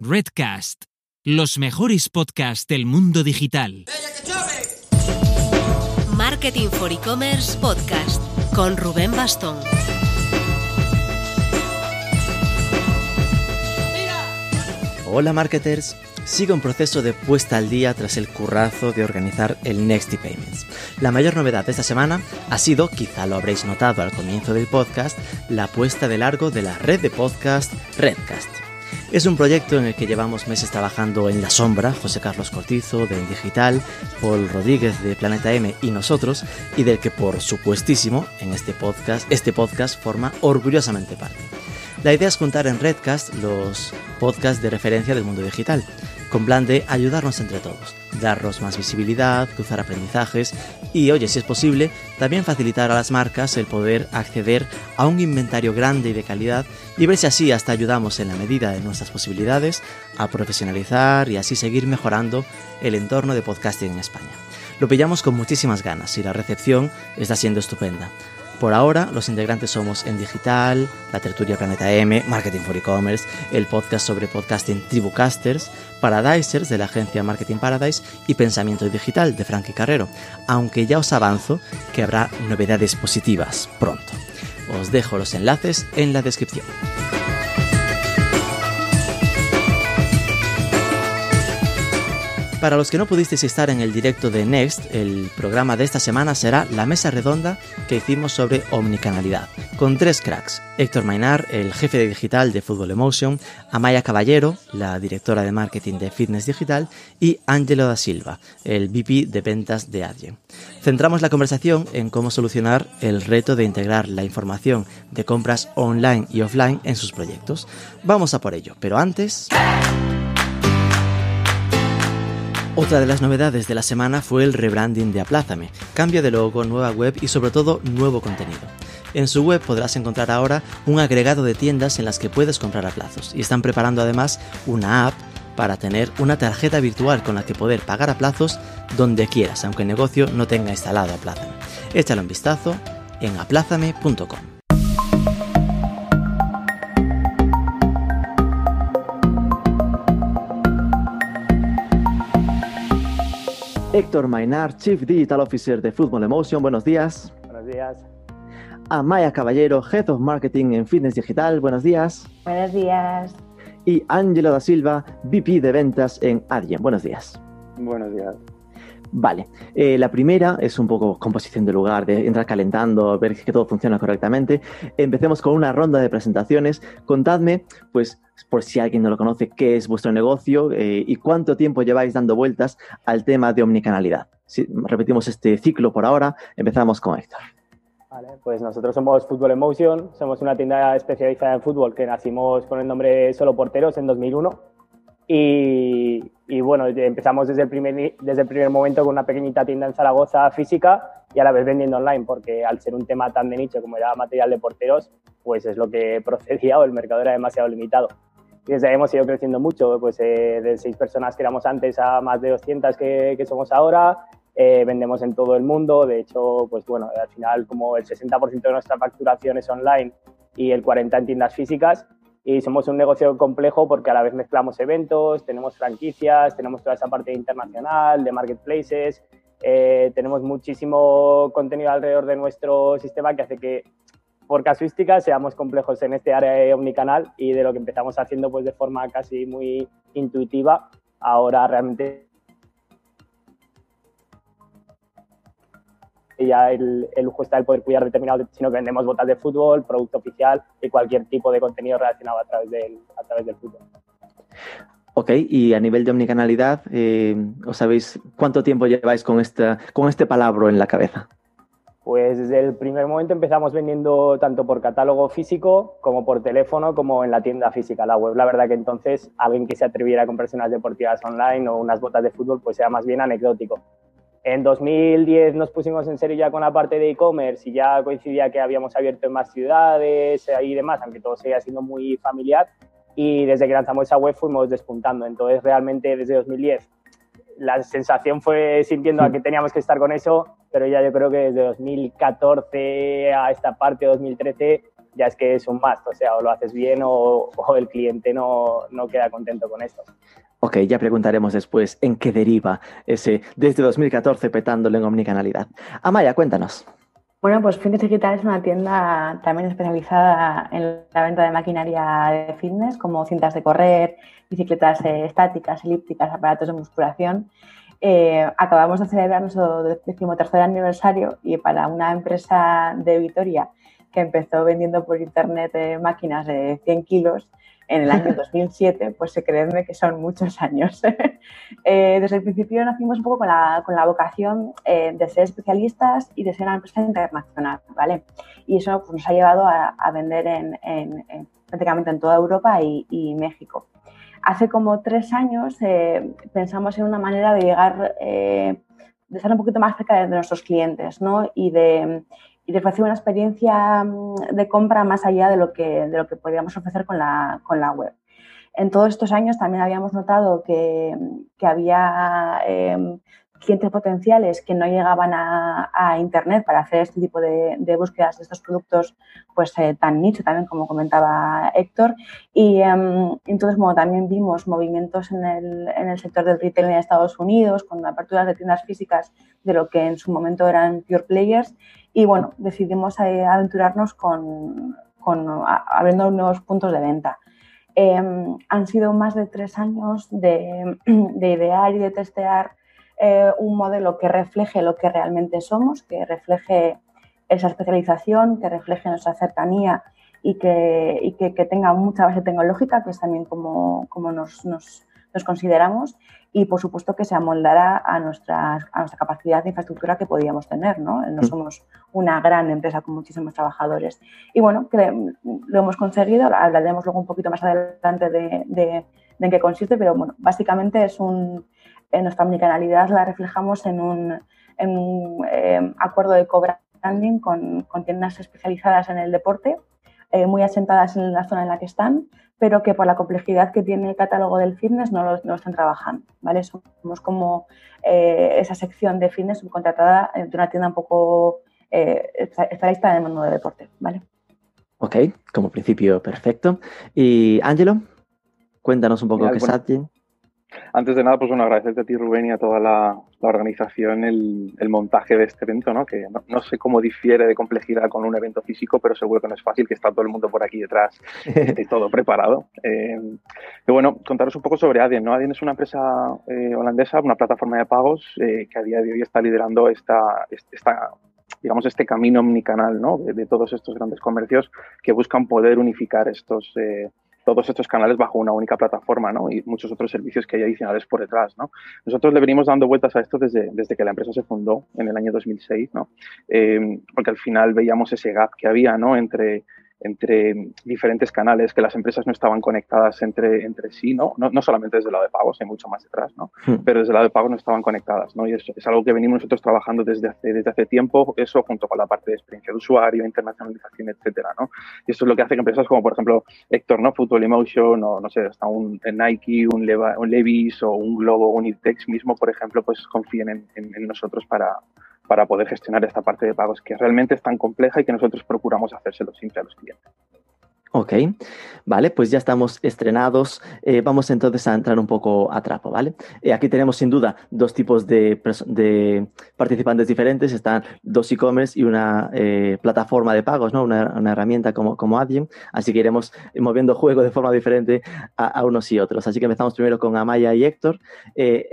Redcast, los mejores podcasts del mundo digital. Marketing for E-Commerce Podcast con Rubén Bastón. Hola marketers, sigo un proceso de puesta al día tras el currazo de organizar el Next Payments. La mayor novedad de esta semana ha sido, quizá lo habréis notado al comienzo del podcast, la puesta de largo de la red de podcast Redcast. Es un proyecto en el que llevamos meses trabajando en la sombra, José Carlos Cortizo de Digital, Paul Rodríguez de Planeta M y nosotros, y del que por supuestísimo en este podcast, este podcast forma orgullosamente parte. La idea es juntar en Redcast los podcasts de referencia del mundo digital, con plan de ayudarnos entre todos, darnos más visibilidad, cruzar aprendizajes y, oye, si es posible, también facilitar a las marcas el poder acceder a un inventario grande y de calidad y ver si así hasta ayudamos en la medida de nuestras posibilidades a profesionalizar y así seguir mejorando el entorno de podcasting en España. Lo pillamos con muchísimas ganas y la recepción está siendo estupenda. Por ahora, los integrantes somos En Digital, La Tertulia Planeta M, Marketing for E-Commerce, el podcast sobre podcasting Tribucasters, Paradisers de la agencia Marketing Paradise y Pensamiento Digital de Frankie Carrero, aunque ya os avanzo que habrá novedades positivas pronto. Os dejo los enlaces en la descripción. Para los que no pudisteis estar en el directo de Next, el programa de esta semana será la mesa redonda que hicimos sobre omnicanalidad, con tres cracks. Héctor Mainar, el jefe de digital de Fútbol Emotion, Amaya Caballero, la directora de marketing de Fitness Digital, y Angelo da Silva, el VP de ventas de Adyen. Centramos la conversación en cómo solucionar el reto de integrar la información de compras online y offline en sus proyectos. Vamos a por ello, pero antes... Otra de las novedades de la semana fue el rebranding de Aplázame, cambio de logo, nueva web y sobre todo nuevo contenido. En su web podrás encontrar ahora un agregado de tiendas en las que puedes comprar a plazos y están preparando además una app para tener una tarjeta virtual con la que poder pagar a plazos donde quieras, aunque el negocio no tenga instalado Aplázame. Échale un vistazo en aplázame.com. Héctor Mainar, Chief Digital Officer de Football Emotion, buenos días. Buenos días. Amaya Caballero, Head of Marketing en Fitness Digital, buenos días. Buenos días. Y Ángelo da Silva, VP de Ventas en Adyen, buenos días. Buenos días. Vale, eh, la primera es un poco composición de lugar, de entrar calentando, ver que todo funciona correctamente. Empecemos con una ronda de presentaciones. Contadme, pues, por si alguien no lo conoce, qué es vuestro negocio eh, y cuánto tiempo lleváis dando vueltas al tema de omnicanalidad. Si repetimos este ciclo por ahora, empezamos con Héctor. Vale, pues nosotros somos Fútbol Emotion, somos una tienda especializada en fútbol que nacimos con el nombre Solo Porteros en 2001 y, bueno, empezamos desde el, primer, desde el primer momento con una pequeñita tienda en Zaragoza física y a la vez vendiendo online, porque al ser un tema tan de nicho como era material de porteros, pues es lo que procedía o el mercado era demasiado limitado. Y desde ahí hemos ido creciendo mucho, pues eh, de seis personas que éramos antes a más de 200 que, que somos ahora, eh, vendemos en todo el mundo, de hecho, pues bueno, al final como el 60% de nuestra facturación es online y el 40% en tiendas físicas, y somos un negocio complejo porque a la vez mezclamos eventos, tenemos franquicias, tenemos toda esa parte internacional, de marketplaces, eh, tenemos muchísimo contenido alrededor de nuestro sistema que hace que por casuística seamos complejos en este área de omnicanal y de lo que empezamos haciendo pues de forma casi muy intuitiva, ahora realmente ya el, el, lujo está el poder cuidar determinado, sino que vendemos botas de fútbol, producto oficial y cualquier tipo de contenido relacionado a través del, a través del fútbol. Ok, y a nivel de omnicanalidad, eh, ¿os sabéis cuánto tiempo lleváis con, esta, con este palabra en la cabeza? Pues desde el primer momento empezamos vendiendo tanto por catálogo físico como por teléfono como en la tienda física, la web. La verdad que entonces alguien que se atreviera a comprarse unas deportivas online o unas botas de fútbol pues sea más bien anecdótico. En 2010 nos pusimos en serio ya con la parte de e-commerce y ya coincidía que habíamos abierto en más ciudades y demás, aunque todo seguía siendo muy familiar. Y desde que lanzamos esa web fuimos despuntando. Entonces, realmente desde 2010 la sensación fue sintiendo a que teníamos que estar con eso, pero ya yo creo que desde 2014 a esta parte, 2013, ya es que es un must, o sea, o lo haces bien o, el cliente no, no queda contento con esto. Ok, ya preguntaremos después en qué deriva ese desde 2014 petándolo en omnicanalidad. Amaya, cuéntanos. Bueno, pues Fitness Digital es una tienda también especializada en la venta de maquinaria de fitness, como cintas de correr, bicicletas eh, estáticas, elípticas, aparatos de musculación. Eh, acabamos de celebrar nuestro decimotercer aniversario y para una empresa de Vitoria que empezó vendiendo por internet eh, máquinas de 100 kilos, en el año 2007, pues se creedme que son muchos años. Eh, desde el principio nacimos un poco con la, con la vocación eh, de ser especialistas y de ser una empresa internacional, ¿vale? Y eso pues, nos ha llevado a, vender en, prácticamente en toda Europa y, México. Hace como tres años eh, pensamos en una manera de llegar, de estar un poquito más cerca de, de nuestros clientes, ¿no? Y de, y ofrecer una experiencia mm, de compra más allá de lo que, de lo que podíamos ofrecer con la, con la web. En todos estos años también habíamos notado que, que había eh, clientes potenciales que no llegaban a, Internet para hacer este tipo de, búsquedas de estos productos pues eh, tan nicho también como comentaba Héctor y em, entonces bueno, también vimos movimientos en el, en el sector del retail en Estados Unidos con aperturas de tiendas físicas de lo que en su momento eran pure players y bueno, decidimos eh, aventurarnos con, con abriendo nuevos puntos de venta. Em, han sido más de tres años de, de idear y de testear eh, un modelo que refleje lo que realmente somos, que refleje esa especialización, que refleje nuestra cercanía y que, y que, tenga mucha base tecnológica, que es también como, como nos, nos, nos, consideramos, y por supuesto que se amoldará a, nuestra, a nuestra capacidad de infraestructura que podíamos tener. No, no mm. somos una gran empresa con muchísimos trabajadores. Y bueno, que lo hemos conseguido, hablaremos luego un poquito más adelante de, de, de en qué consiste, pero bueno, básicamente es un, en nuestra omnicanalidad la reflejamos en un, eh, acuerdo de co-branding con, tiendas especializadas en el deporte, eh, muy asentadas en la zona en la que están, pero que por la complejidad que tiene el catálogo del fitness no lo, están trabajando. ¿vale? Somos como eh, esa sección de fitness subcontratada de una tienda un poco especialista en el mundo del deporte. ¿vale? Ok, como principio perfecto. Y Ángelo, cuéntanos un poco qué es Satyen. Antes de nada, pues bueno, agradecerte a ti, Rubén, y a toda la, organización, el, montaje de este evento, ¿no? Que no, sé cómo difiere de complejidad con un evento físico, pero seguro que no es fácil, que está todo el mundo por aquí detrás y todo preparado. Eh, y bueno, contaros un poco sobre Adyen, ¿no? Adyen es una empresa eh, holandesa, una plataforma de pagos eh, que a día de hoy está liderando esta, esta digamos, este camino omnicanal, ¿no? De, de, todos estos grandes comercios que buscan poder unificar estos todos estos canales bajo una única plataforma, ¿no? Y muchos otros servicios que hay adicionales por detrás, ¿no? Nosotros le venimos dando vueltas a esto desde, desde que la empresa se fundó en el año 2006, ¿no? Eh, porque al final veíamos ese gap que había, ¿no? Entre entre diferentes canales, que las empresas no estaban conectadas entre, entre sí, ¿no? ¿no? No, solamente desde el lado de pagos, hay mucho más detrás, ¿no? Hmm. Pero desde el lado de pagos no estaban conectadas, ¿no? Y es, es, algo que venimos nosotros trabajando desde hace, desde hace tiempo, eso junto con la parte de experiencia de usuario, internacionalización, etcétera, ¿no? Y eso es lo que hace que empresas como, por ejemplo, Héctor, ¿no? Football Emotion, o no sé, hasta un Nike, un, un Levi's o un Globo, un Itex mismo, por ejemplo, pues confíen en, en nosotros para, para poder gestionar esta parte de pagos que realmente es tan compleja y que nosotros procuramos hacérselo siempre a los clientes. Ok, vale, pues ya estamos estrenados. Eh, vamos entonces a entrar un poco a trapo, ¿vale? Eh, aquí tenemos sin duda dos tipos de, participantes diferentes. Están dos e-commerce y una eh, plataforma de pagos, ¿no? Una, una, herramienta como, como Adyen. Así que iremos moviendo juego de forma diferente a, a, unos y otros. Así que empezamos primero con Amaya y Héctor.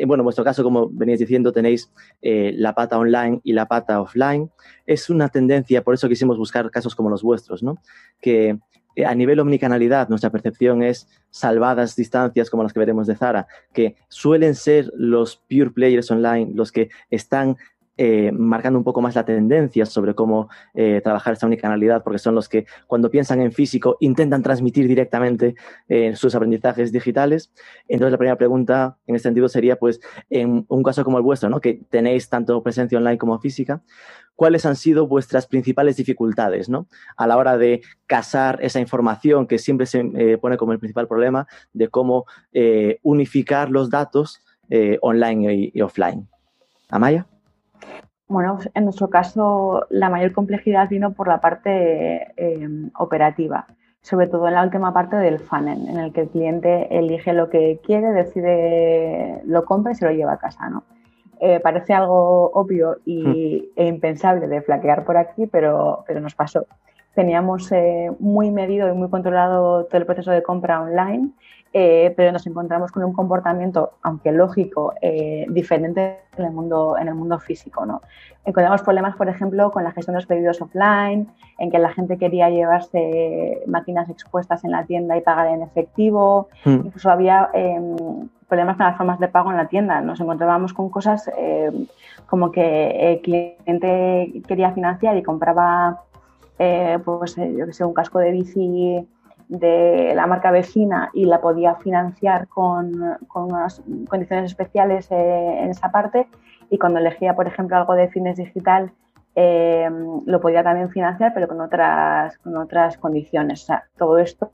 bueno, en vuestro caso, como veníais diciendo, tenéis la pata online y la pata offline. Es una tendencia, por eso quisimos buscar casos como los vuestros, ¿no? Que a nivel omnicanalidad, nuestra percepción es salvadas distancias como las que veremos de Zara, que suelen ser los pure players online los que están eh, marcando un poco más la tendencia sobre cómo eh, trabajar esta omnicanalidad, porque son los que cuando piensan en físico intentan transmitir directamente eh, sus aprendizajes digitales. Entonces la primera pregunta en este sentido sería, pues, en un caso como el vuestro, ¿no? que tenéis tanto presencia online como física, cuáles han sido vuestras principales dificultades ¿no? a la hora de casar esa información que siempre se eh, pone como el principal problema de cómo eh, unificar los datos eh, online y, offline. Amaya. Bueno, en nuestro caso la mayor complejidad vino por la parte eh, operativa, sobre todo en la última parte del funnel, en el que el cliente elige lo que quiere, decide, lo compra y se lo lleva a casa. ¿no? Eh, parece algo obvio y, hmm. e impensable de flaquear por aquí, pero, pero nos pasó. Teníamos eh, muy medido y muy controlado todo el proceso de compra online eh, pero nos encontramos con un comportamiento, aunque lógico, eh, diferente en el, mundo, en el mundo físico. ¿no? Encontramos problemas, por ejemplo, con la gestión de los pedidos offline, en que la gente quería llevarse máquinas expuestas en la tienda y pagar en efectivo. Hmm. Incluso había em, problemas con las formas de pago en la tienda. Nos encontrábamos con cosas em, como que el cliente quería financiar y compraba pues, yo que sé, un casco de bici de la marca vecina y la podía financiar con, unas condiciones especiales eh, en esa parte y cuando elegía, por ejemplo, algo de fitness digital, eh, lo podía también financiar, pero con otras, con otras condiciones. O sea, todo esto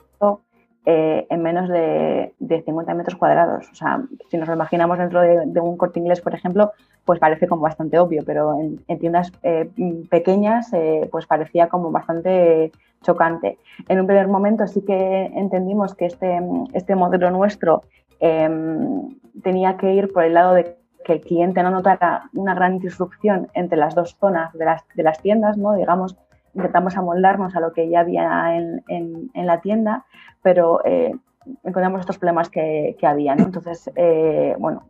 eh, en menos de, 50 metros cuadrados. O sea, si nos lo imaginamos dentro de, un corte inglés, por ejemplo, pues parece como bastante obvio, pero en, tiendas pequeñas pues parecía como bastante chocante. En un primer momento sí que entendimos que este, este modelo nuestro em, tenía que ir por el lado de que el cliente no notara una gran disrupción entre las dos zonas de las, de las tiendas, ¿no? digamos, intentamos amoldarnos a lo que ya había en, en, la tienda, pero eh, encontramos estos problemas que, que había. Entonces, eh, bueno,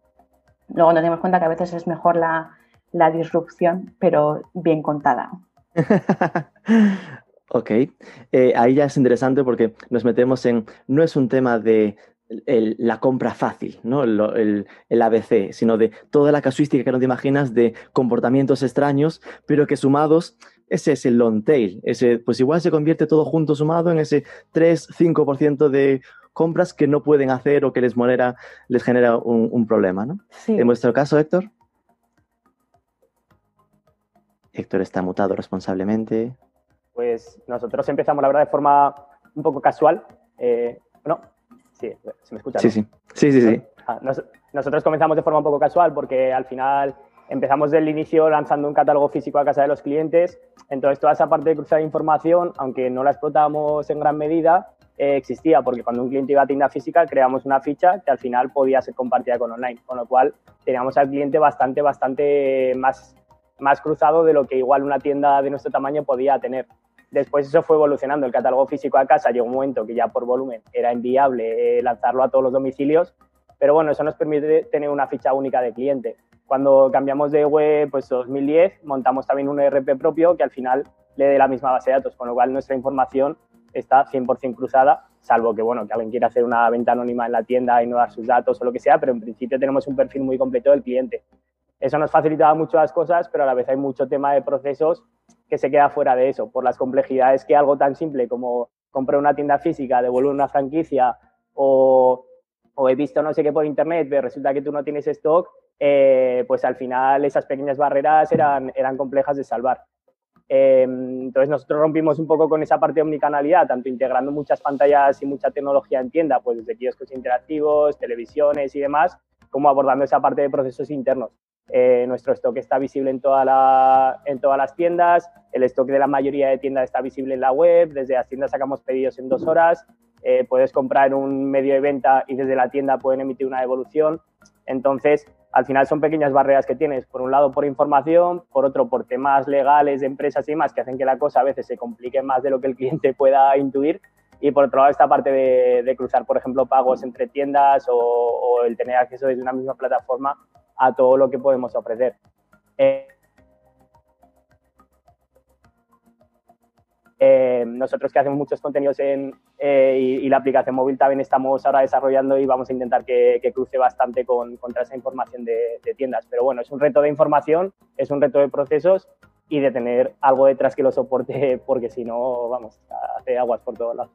luego nos dimos cuenta que a veces es mejor la, la disrupción, pero bien contada. Ok, eh, ahí ya es interesante porque nos metemos en, no es un tema de la compra fácil, ¿no? El, ABC, sino de toda la casuística que no te imaginas de comportamientos extraños, pero que sumados, ese es el long tail, ese, pues igual se convierte todo junto sumado en ese 3-5% de compras que no pueden hacer o que les, genera, les genera un, problema, ¿no? En vuestro caso, Héctor. Héctor está mutado responsablemente pues nosotros empezamos, la verdad, de forma un poco casual. Eh, ¿No? Sí, ¿se me escucha? Sí, sí. Sí, sí, sí. Ah, nosotros comenzamos de forma un poco casual porque al final empezamos del inicio lanzando un catálogo físico a casa de los clientes. Entonces, toda esa parte de cruzar información, aunque no la explotábamos en gran medida, eh, existía, porque cuando un cliente iba a tienda física, creamos una ficha que al final podía ser compartida con online, con lo cual teníamos al cliente bastante, bastante más, más cruzado de lo que igual una tienda de nuestro tamaño podía tener. Después eso fue evolucionando. El catálogo físico a casa llegó un momento que ya por volumen era inviable eh, lanzarlo a todos los domicilios, pero bueno, eso nos permite tener una ficha única de cliente. Cuando cambiamos de web, pues 2010, montamos también un ERP propio que al final le dé la misma base de datos, con lo cual nuestra información está 100% cruzada, salvo que, bueno, que alguien quiera hacer una venta anónima en la tienda y no dar sus datos o lo que sea, pero en principio tenemos un perfil muy completo del cliente. Eso nos facilitaba mucho las cosas, pero a la vez hay mucho tema de procesos que se queda fuera de eso, por las complejidades que algo tan simple como comprar una tienda física, devolver una franquicia o, he visto no sé qué por internet, pero resulta que tú no tienes stock, eh, pues al final esas pequeñas barreras eran, eran complejas de salvar. Em, entonces nosotros rompimos un poco con esa parte de omnicanalidad, tanto integrando muchas pantallas y mucha tecnología en tienda, pues desde kioscos interactivos, televisiones y demás, como abordando esa parte de procesos internos. Eh, nuestro stock está visible en, toda la, en todas las tiendas, el stock de la mayoría de tiendas está visible en la web, desde las tiendas sacamos pedidos en dos horas, eh, puedes comprar un medio de venta y desde la tienda pueden emitir una devolución. Entonces, al final son pequeñas barreras que tienes, por un lado por información, por otro por temas legales empresas y demás que hacen que la cosa a veces se complique más de lo que el cliente pueda intuir. Y por otro lado, esta parte de, cruzar, por ejemplo, pagos entre tiendas o, o, el tener acceso desde una misma plataforma a todo lo que podemos ofrecer. Eh, eh, nosotros que hacemos muchos contenidos en, eh, y, la aplicación móvil también estamos ahora desarrollando y vamos a intentar que, cruce bastante con, contra esa información de, tiendas. Pero bueno, es un reto de información, es un reto de procesos y de tener algo detrás que lo soporte, porque si no, vamos, hace aguas por todos lados.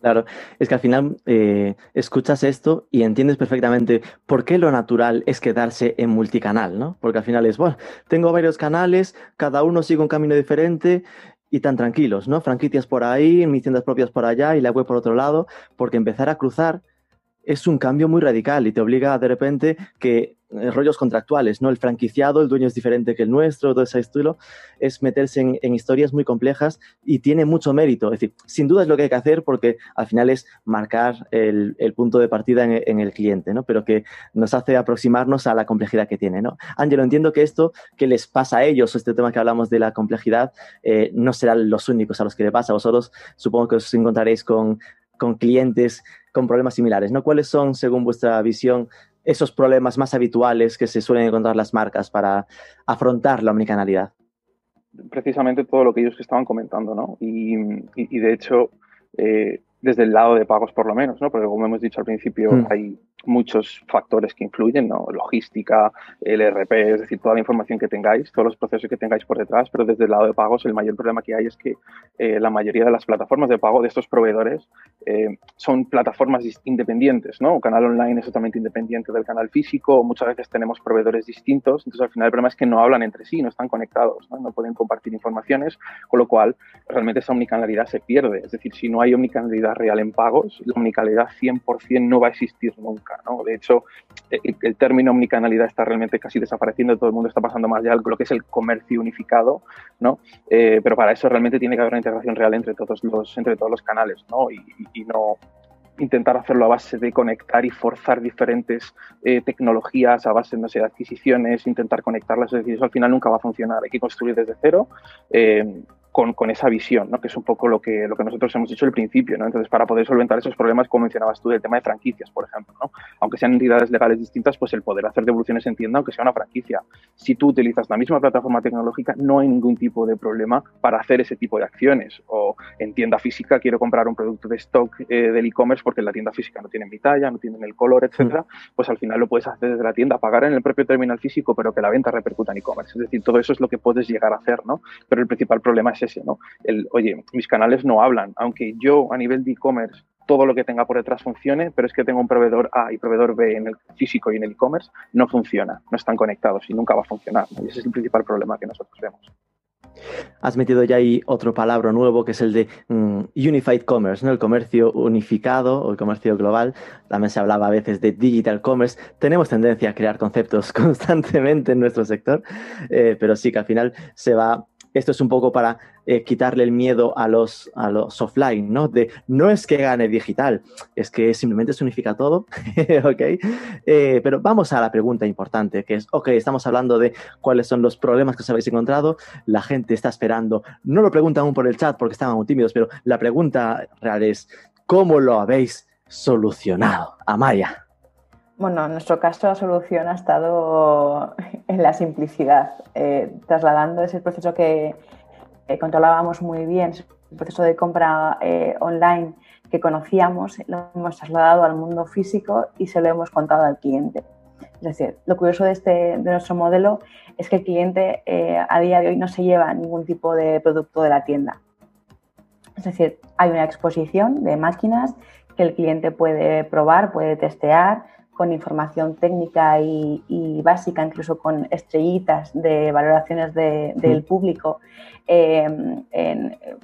Claro, es que al final eh, escuchas esto y entiendes perfectamente por qué lo natural es quedarse en multicanal, ¿no? Porque al final es, bueno, tengo varios canales, cada uno sigue un camino diferente y tan tranquilos, ¿no? Franquicias por ahí, mis tiendas propias por allá y la web por otro lado, porque empezar a cruzar es un cambio muy radical y te obliga de repente que rollos contractuales, ¿no? El franquiciado, el dueño es diferente que el nuestro, todo ese estilo, es meterse en, historias muy complejas y tiene mucho mérito. Es decir, sin duda es lo que hay que hacer porque al final es marcar el, punto de partida en, el cliente, ¿no? Pero que nos hace aproximarnos a la complejidad que tiene, ¿no? Ángelo, entiendo que esto que les pasa a ellos, este tema que hablamos de la complejidad, eh, no serán los únicos a los que le pasa. Vosotros supongo que os encontraréis con, con clientes con problemas similares, ¿no? ¿Cuáles son, según vuestra visión, esos problemas más habituales que se suelen encontrar las marcas para afrontar la omnicanalidad? Precisamente todo lo que ellos estaban comentando, ¿no? Y, de hecho, eh, desde el lado de pagos por lo menos, ¿no? Porque como hemos dicho al principio, hmm. hay muchos factores que influyen. Logística, el RP, es decir, toda la información que tengáis, todos los procesos que tengáis por detrás, pero desde el lado de pagos el mayor problema que hay es que eh, la mayoría de las plataformas de pago de estos proveedores eh, son plataformas independientes. Un canal online es totalmente independiente del canal físico, muchas veces tenemos proveedores distintos, entonces al final el problema es que no hablan entre sí, no están conectados, ¿no? no pueden compartir informaciones, con lo cual realmente esa omnicanalidad se pierde, es decir, si no hay omnicanalidad real en pagos, la omnicanalidad 100% no va a existir nunca. De hecho, el, término omnicanalidad está realmente casi desapareciendo, todo el mundo está pasando más ya lo que es el comercio unificado, ¿no? Eh, pero para eso realmente tiene que haber una integración real entre todos los, entre todos los canales, ¿no? Y, no intentar hacerlo a base de conectar y forzar diferentes eh, tecnologías a base no sé, de adquisiciones, intentar conectarlas, es decir, eso al final nunca va a funcionar. Hay que construir desde cero. Eh, con, esa visión, ¿no? que es un poco lo que, lo que nosotros hemos dicho al principio. ¿no? Entonces, para poder solventar esos problemas, como mencionabas tú, el tema de franquicias, por ejemplo, ¿no? aunque sean entidades legales distintas, pues el poder hacer devoluciones en tienda, aunque sea una franquicia. Si tú utilizas la misma plataforma tecnológica, no hay ningún tipo de problema para hacer ese tipo de acciones. O en tienda física quiero comprar un producto de stock eh, del e-commerce porque en la tienda física no tienen mi talla, no tienen el color, etcétera, mm. pues al final lo puedes hacer desde la tienda, pagar en el propio terminal físico, pero que la venta repercuta en e-commerce. Es decir, todo eso es lo que puedes llegar a hacer, ¿no? Pero el principal problema es ese, ¿no? El, oye, mis canales no hablan, aunque yo a nivel de e-commerce todo lo que tenga por detrás funcione, pero es que tengo un proveedor A y proveedor B en el físico y en el e-commerce, no funciona, no están conectados y nunca va a funcionar. Y ese es el principal problema que nosotros vemos. Has metido ya ahí otro palabra nuevo que es el de mm, Unified Commerce, ¿no? el comercio unificado o el comercio global. También se hablaba a veces de Digital Commerce. Tenemos tendencia a crear conceptos constantemente en nuestro sector, eh, pero sí que al final se va esto es un poco para eh, quitarle el miedo a los, a los offline, ¿no? De no es que gane digital, es que simplemente se unifica todo, ¿ok? Eh, pero vamos a la pregunta importante, que es, ok, estamos hablando de cuáles son los problemas que os habéis encontrado, la gente está esperando, no lo preguntan aún por el chat porque estaban muy tímidos, pero la pregunta real es, ¿cómo lo habéis solucionado? Amaya. Bueno, en nuestro caso la solución ha estado en la simplicidad, eh, trasladando ese proceso que controlábamos muy bien, el proceso de compra eh, online que conocíamos, lo hemos trasladado al mundo físico y se lo hemos contado al cliente. Es decir, lo curioso de, este, de nuestro modelo es que el cliente eh, a día de hoy no se lleva ningún tipo de producto de la tienda. Es decir, hay una exposición de máquinas que el cliente puede probar, puede testear, con información técnica y, básica, incluso con estrellitas de valoraciones del público. Em,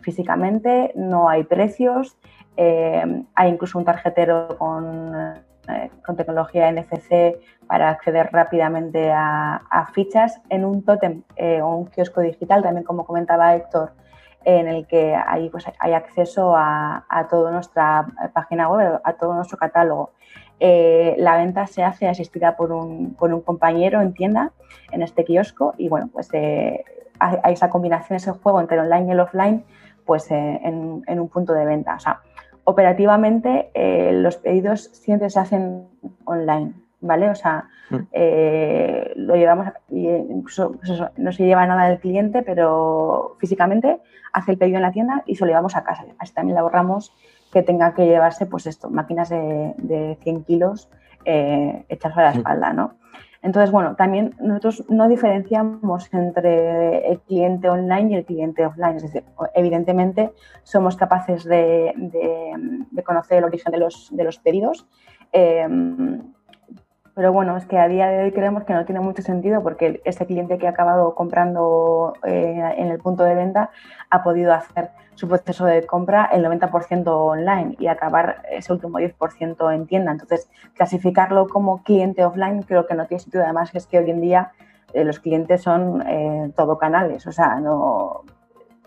físicamente no hay precios, em, hay incluso un tarjetero con, eh, con, tecnología NFC para acceder rápidamente a, fichas en un tótem eh, o un kiosco digital, también como comentaba Héctor, en el que hay, pues, hay acceso a, a toda nuestra página web, a todo nuestro catálogo. Eh, la venta se hace asistida por un, por un, compañero en tienda, en este kiosco, y bueno, pues eh, hay, esa combinación, ese juego entre el online y el offline, pues eh, en, en, un punto de venta. O sea, operativamente los pedidos siempre se hacen online, ¿vale? O sea, mm. lo llevamos, incluso pues no se lleva nada del cliente, pero físicamente hace el pedido en la tienda y se lo llevamos a casa. Así también le ahorramos que tenga que llevarse, pues esto, máquinas de, de 100 kilos eh, hechas a la espalda, ¿no? Entonces, bueno, también nosotros no diferenciamos entre el cliente online y el cliente offline. Es decir, evidentemente somos capaces de, conocer el origen de los, de los pedidos, em, Pero bueno, es que a día de hoy creemos que no tiene mucho sentido porque ese cliente que ha acabado comprando eh, en el punto de venta ha podido hacer su proceso de compra el 90% online y acabar ese último 10% en tienda. Entonces, clasificarlo como cliente offline creo que no tiene sentido. Además, es que hoy en día eh, los clientes son eh, todo canales, o sea, no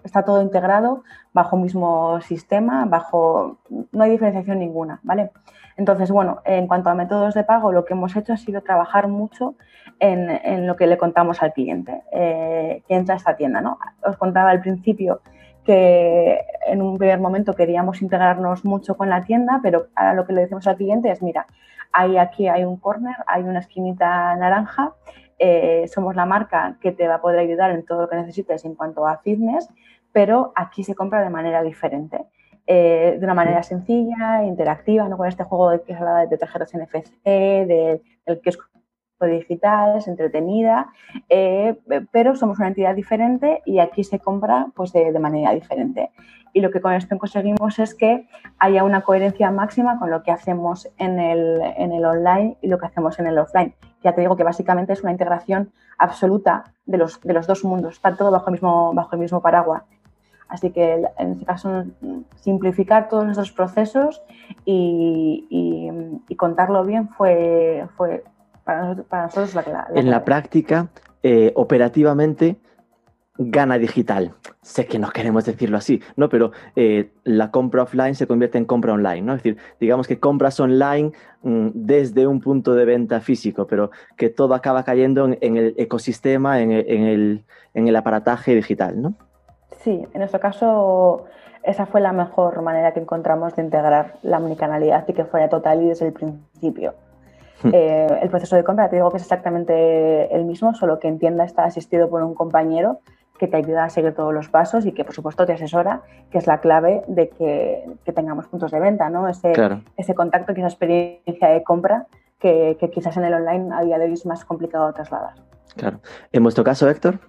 está todo integrado bajo un mismo sistema, bajo no hay diferenciación ninguna, ¿vale? Entonces, bueno, en cuanto a métodos de pago, lo que hemos hecho ha sido trabajar mucho en, lo que le contamos al cliente eh, que entra a esta tienda, ¿no? Os contaba al principio que en un primer momento queríamos integrarnos mucho con la tienda, pero ahora lo que le decimos al cliente es, mira, hay aquí hay un corner, hay una esquinita naranja, eh, somos la marca que te va a poder ayudar en todo lo que necesites en cuanto a fitness, pero aquí se compra de manera diferente. Eh, de una manera sencilla, interactiva, ¿no? con este juego de que se habla de tarjetas NFC, de, del kiosco digital, es entretenida, eh, pero somos una entidad diferente y aquí se compra pues, de, manera diferente. Y lo que con esto conseguimos es que haya una coherencia máxima con lo que hacemos en el, en el online y lo que hacemos en el offline. Ya te digo que básicamente es una integración absoluta de los, de los dos mundos, está todo bajo el mismo, bajo el mismo paraguas. Así que en este caso simplificar todos esos procesos y, contarlo bien fue, fue para, nosotros, la clave. En la práctica, eh, operativamente, gana digital. Sé que no queremos decirlo así, ¿no? Pero eh, la compra offline se convierte en compra online, ¿no? Es decir, digamos que compras online mm, desde un punto de venta físico, pero que todo acaba cayendo en, el ecosistema, en el, en el aparataje digital, ¿no? Sí, en nuestro caso esa fue la mejor manera que encontramos de integrar la omnicanalidad y que fuera total y desde el principio. Eh, el proceso de compra, te digo que es exactamente el mismo, solo que en tienda está asistido por un compañero que te ayuda a seguir todos los pasos y que, por supuesto, te asesora, que es la clave de que, tengamos puntos de venta, ¿no? Ese, ese contacto, esa experiencia de compra que, que, quizás en el online a día de hoy es más complicado trasladar. Claro. En vuestro caso, Héctor.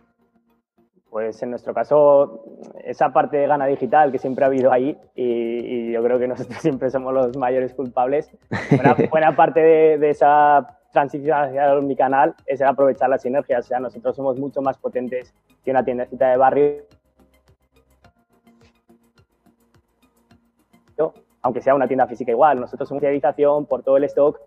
Pues en nuestro caso, esa parte de gana digital que siempre ha habido ahí, y, yo creo que nosotros siempre somos los mayores culpables, buena, parte de, esa transición hacia mi canal es el aprovechar las sinergias. O sea, nosotros somos mucho más potentes que una tiendecita de barrio. Aunque sea una tienda física igual, nosotros somos fidelización por todo el stock.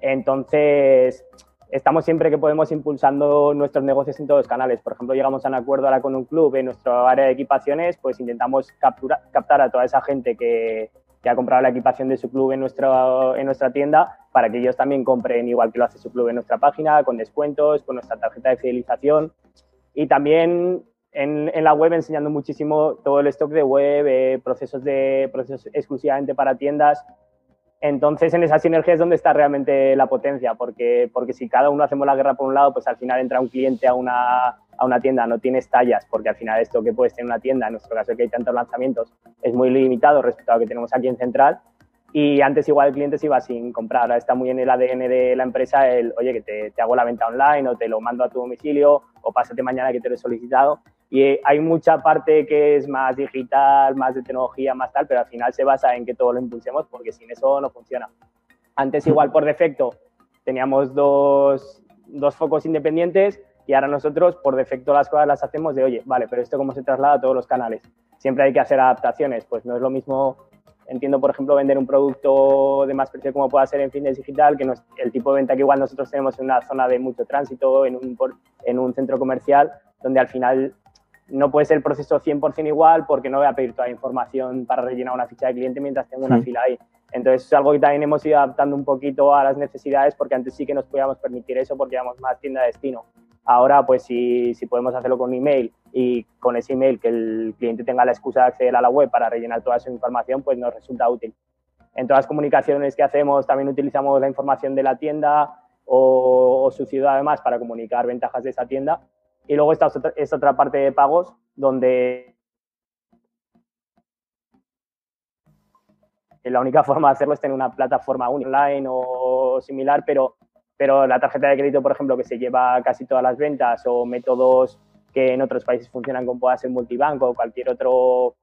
Entonces, estamos siempre que podemos impulsando nuestros negocios en todos los canales. Por ejemplo, llegamos a un acuerdo ahora con un club en nuestro área de equipaciones, pues intentamos captar a toda esa gente que, ha comprado la equipación de su club en, nuestro, en nuestra tienda para que ellos también compren igual que lo hace su club en nuestra página, con descuentos, con nuestra tarjeta de fidelización. Y también en, la web enseñando muchísimo todo el stock de web, eh, procesos, de, procesos exclusivamente para tiendas, entonces, en esa sinergia es donde está realmente la potencia, porque, porque si cada uno hacemos la guerra por un lado, pues al final entra un cliente a una, a una tienda, no tienes tallas, porque al final esto que puedes tener una tienda, en nuestro caso que hay tantos lanzamientos, es muy limitado respecto a lo que tenemos aquí en Central. Y antes igual el cliente se iba sin comprar, ahora está muy en el ADN de la empresa el, oye, que te, te hago la venta online o te lo mando a tu domicilio o pásate mañana que te lo he solicitado y hay mucha parte que es más digital, más de tecnología, más tal, pero al final se basa en que todo lo impulsemos porque sin eso no funciona. Antes igual por defecto teníamos dos, dos focos independientes y ahora nosotros por defecto las cosas las hacemos de, oye, vale, pero esto cómo se traslada a todos los canales. Siempre hay que hacer adaptaciones, pues no es lo mismo, entiendo por ejemplo vender un producto de más precio como pueda ser en fitness digital, que no es el tipo de venta que igual nosotros tenemos en una zona de mucho tránsito, en un, en un centro comercial, donde al final no puede ser el proceso 100% igual porque no voy a pedir toda la información para rellenar una ficha de cliente mientras tengo una fila ahí. Entonces es algo que también hemos ido adaptando un poquito a las necesidades porque antes sí que nos podíamos permitir eso porque íbamos más tienda de destino. Ahora, pues si, si podemos hacerlo con un email y con ese email que el cliente tenga la excusa de acceder a la web para rellenar toda su información, pues nos resulta útil. En todas las comunicaciones que hacemos también utilizamos la información de la tienda o, o su ciudad además para comunicar ventajas de esa tienda y luego está esta otra parte de pagos donde la única forma de hacerlo es tener una plataforma online o similar, pero, pero la tarjeta de crédito, por ejemplo, que se lleva casi todas las ventas o métodos que en otros países funcionan como pueda ser multibanco o cualquier otro,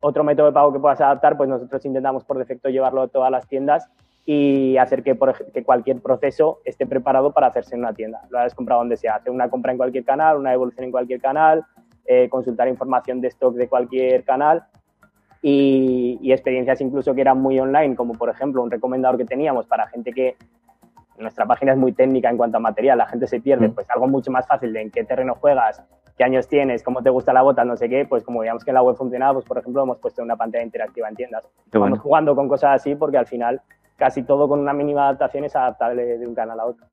otro método de pago que puedas adaptar, pues nosotros intentamos por defecto llevarlo a todas las tiendas y hacer que, que, cualquier proceso esté preparado para hacerse en una tienda. Lo has comprado donde sea, hacer una compra en cualquier canal, una evolución en cualquier canal, eh, consultar información de stock de cualquier canal y, y, experiencias incluso que eran muy online, como por ejemplo un recomendador que teníamos para gente que nuestra página es muy técnica en cuanto a material, la gente se pierde, mm. pues algo mucho más fácil de en qué terreno juegas, qué años tienes, cómo te gusta la bota, no sé qué, pues como veíamos que la web funcionaba, pues por ejemplo hemos puesto una pantalla interactiva en tiendas. Estamos jugando con cosas así porque al final casi todo con una mínima adaptación es adaptable de un canal a otro.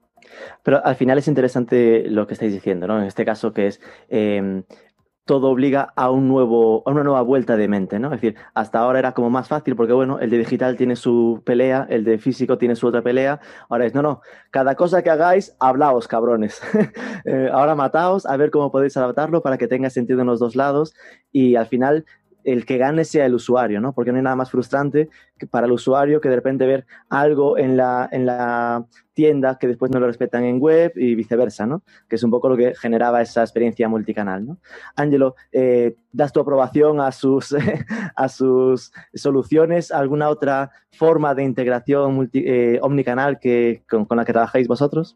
Pero al final es interesante lo que estáis diciendo, ¿no? En este caso que es eh, todo obliga a, un nuevo, a una nueva vuelta de mente, ¿no? Es decir, hasta ahora era como más fácil porque, bueno, el de digital tiene su pelea, el de físico tiene su otra pelea. Ahora es, no, no, cada cosa que hagáis, hablaos, cabrones. Eh, ahora mataos, a ver cómo podéis adaptarlo para que tenga sentido en los dos lados y al final el que gane sea el usuario, ¿no? Porque no hay nada más frustrante para el usuario que de repente ver algo en la, en la tienda que después no lo respetan en web y viceversa, ¿no? Que es un poco lo que generaba esa experiencia multicanal, ¿no? Ángelo, eh, ¿das tu aprobación a sus, a sus soluciones? ¿Alguna otra forma de integración eh, omnicanal que, con, la que trabajáis vosotros?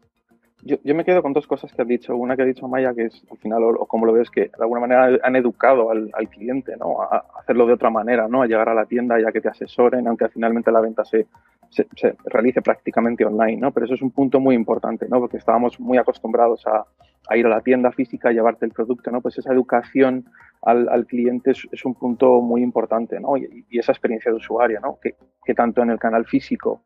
Yo, yo, me quedo con dos cosas que has dicho. Una que ha dicho Maya, que es al final, o, como lo ves, que de alguna manera han educado al, al, cliente, ¿no? A hacerlo de otra manera, ¿no? A llegar a la tienda ya que te asesoren, aunque finalmente la venta se, se, se, realice prácticamente online, ¿no? Pero eso es un punto muy importante, ¿no? Porque estábamos muy acostumbrados a, a ir a la tienda física, a llevarte el producto, ¿no? Pues esa educación al, al cliente es, es, un punto muy importante, ¿no? Y, y, esa experiencia de usuario, ¿no? Que, que tanto en el canal físico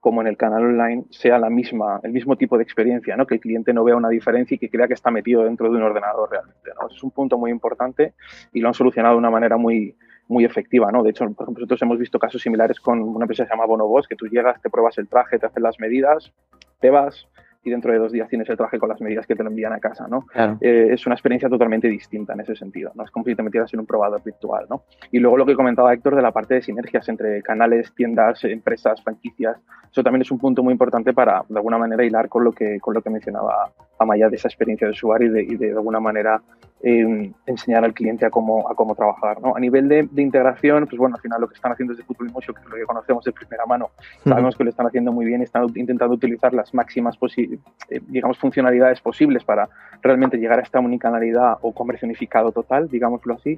como en el canal online sea la misma, el mismo tipo de experiencia, ¿no? que el cliente no vea una diferencia y que crea que está metido dentro de un ordenador realmente. ¿no? Es un punto muy importante y lo han solucionado de una manera muy, muy efectiva. ¿no? De hecho, por ejemplo, nosotros hemos visto casos similares con una empresa que se llama Bonoboss, que tú llegas, te pruebas el traje, te hacen las medidas, te vas, y dentro de dos días tienes el traje con las medidas que te lo envían a casa, ¿no? Claro. Eh, es una experiencia totalmente distinta en ese sentido, ¿no? Es como si te metieras en un probador virtual, ¿no? Y luego lo que comentaba Héctor de la parte de sinergias entre canales, tiendas, empresas, franquicias, eso también es un punto muy importante para, de alguna manera, hilar con lo que, con lo que mencionaba Amaya de esa experiencia de usuario y de, y de, alguna manera eh, enseñar al cliente a cómo, a cómo trabajar, ¿no? A nivel de, de, integración, pues bueno, al final lo que están haciendo desde Fútbol Motion, que es lo que conocemos de primera mano, sabemos que lo están haciendo muy bien están intentando utilizar las máximas eh, digamos, funcionalidades posibles para realmente llegar a esta unicanalidad o comercio unificado total, digámoslo así.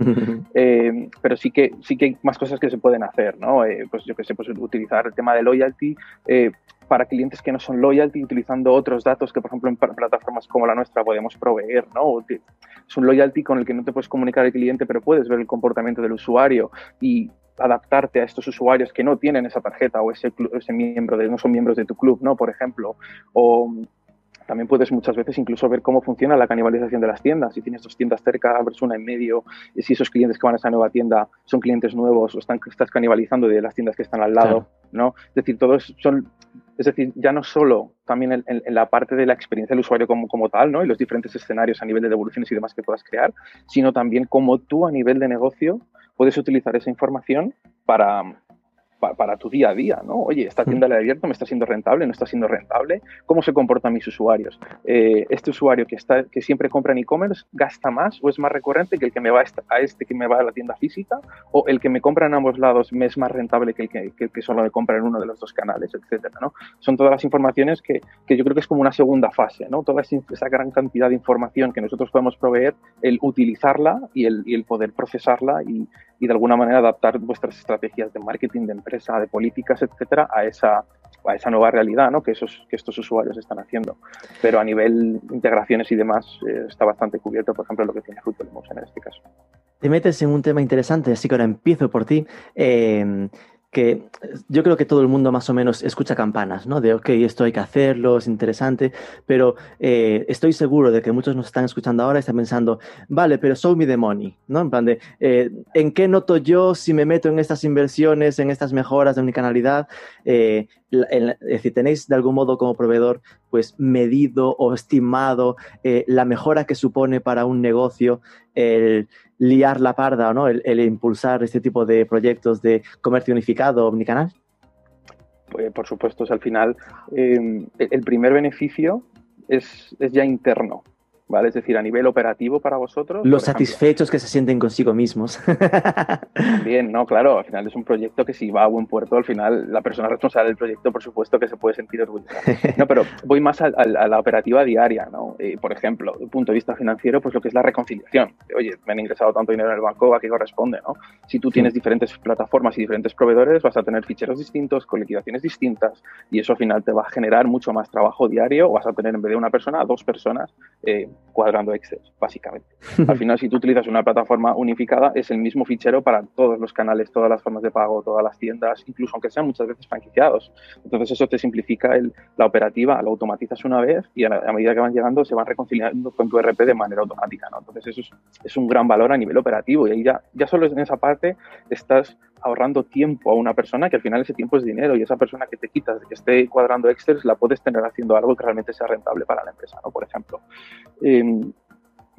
eh, pero sí que, sí que hay más cosas que se pueden hacer, ¿no? Eh, pues yo que sé, pues utilizar el tema de loyalty eh, para clientes que no son loyalty, utilizando otros datos que, por ejemplo, en plataformas como la nuestra podemos proveer, ¿no? Es un loyalty con el que no te puedes comunicar al cliente, pero puedes ver el comportamiento del usuario y adaptarte a estos usuarios que no tienen esa tarjeta o ese, ese miembro de, no son miembros de tu club, ¿no? Por ejemplo, o también puedes muchas veces incluso ver cómo funciona la canibalización de las tiendas. Si tienes dos tiendas cerca, abres una en medio, y si esos clientes que van a esa nueva tienda son clientes nuevos o están, estás canibalizando de las tiendas que están al lado, claro. ¿no? Es decir, todos son, es decir, ya no solo también en, la parte de la experiencia del usuario como, como tal, ¿no? Y los diferentes escenarios a nivel de devoluciones y demás que puedas crear, sino también cómo tú a nivel de negocio puedes utilizar esa información para, para, para, tu día a día, ¿no? Oye, esta tienda la he abierto, me está siendo rentable, no está siendo rentable, ¿cómo se comportan mis usuarios? Eh, este usuario que, está, que siempre compra en e-commerce gasta más o es más recurrente que el que me va a este que me va a la tienda física o el que me compra en ambos lados me es más rentable que el que, que, que solo me compra en uno de los dos canales, etcétera, ¿no? Son todas las informaciones que, que yo creo que es como una segunda fase, ¿no? Toda esa gran cantidad de información que nosotros podemos proveer, el utilizarla y el, y el poder procesarla y, y de alguna manera adaptar vuestras estrategias de marketing, de empresa, de políticas, etcétera, a esa, a esa nueva realidad ¿no? que, esos, que estos usuarios están haciendo. Pero a nivel integraciones y demás eh, está bastante cubierto, por ejemplo, lo que tiene Fruit en este caso. Te metes en un tema interesante, así que ahora empiezo por ti. Eh, que yo creo que todo el mundo más o menos escucha campanas, ¿no? De, ok, esto hay que hacerlo, es interesante, pero eh, estoy seguro de que muchos nos están escuchando ahora y están pensando, vale, pero show me the money, ¿no? En plan de, eh, ¿en qué noto yo si me meto en estas inversiones, en estas mejoras de unicanalidad? Eh, es decir, tenéis de algún modo como proveedor, pues, medido o estimado eh, la mejora que supone para un negocio el liar la parda, ¿no? El, impulsar este tipo de proyectos de comercio unificado omnicanal? Pues, por supuesto, o sea, al final eh, el primer beneficio es, es, ya interno. ¿Vale? Es decir, a nivel operativo para vosotros. Los satisfechos que se sienten consigo mismos. Bien, no, claro, al final es un proyecto que si va a buen puerto, al final la persona responsable del proyecto, por supuesto, que se puede sentir orgullosa. No, pero voy más a, la operativa diaria, ¿no? Eh, por ejemplo, desde el punto de vista financiero, pues lo que es la reconciliación. Oye, me han ingresado tanto dinero en el banco, ¿a qué corresponde, no? Si tú tienes diferentes plataformas y diferentes proveedores, vas a tener ficheros distintos, con liquidaciones distintas, y eso al final te va a generar mucho más trabajo diario, o vas a tener en vez de una persona, dos personas eh, cuadrando Excel, básicamente. Al final, si tú utilizas una plataforma unificada, es el mismo fichero para todos los canales, todas las formas de pago, todas las tiendas, incluso aunque sean muchas veces franquiciados. Entonces, eso te simplifica el, la operativa, lo automatizas una vez y a, medida que van llegando se van reconciliando con tu RP de manera automática. ¿no? Entonces, eso es, es, un gran valor a nivel operativo y ahí ya, ya solo en esa parte estás ahorrando tiempo a una persona que al final ese tiempo es dinero y esa persona que te quitas de que esté cuadrando Excel la puedes tener haciendo algo que realmente sea rentable para la empresa, ¿no? Por ejemplo. Em,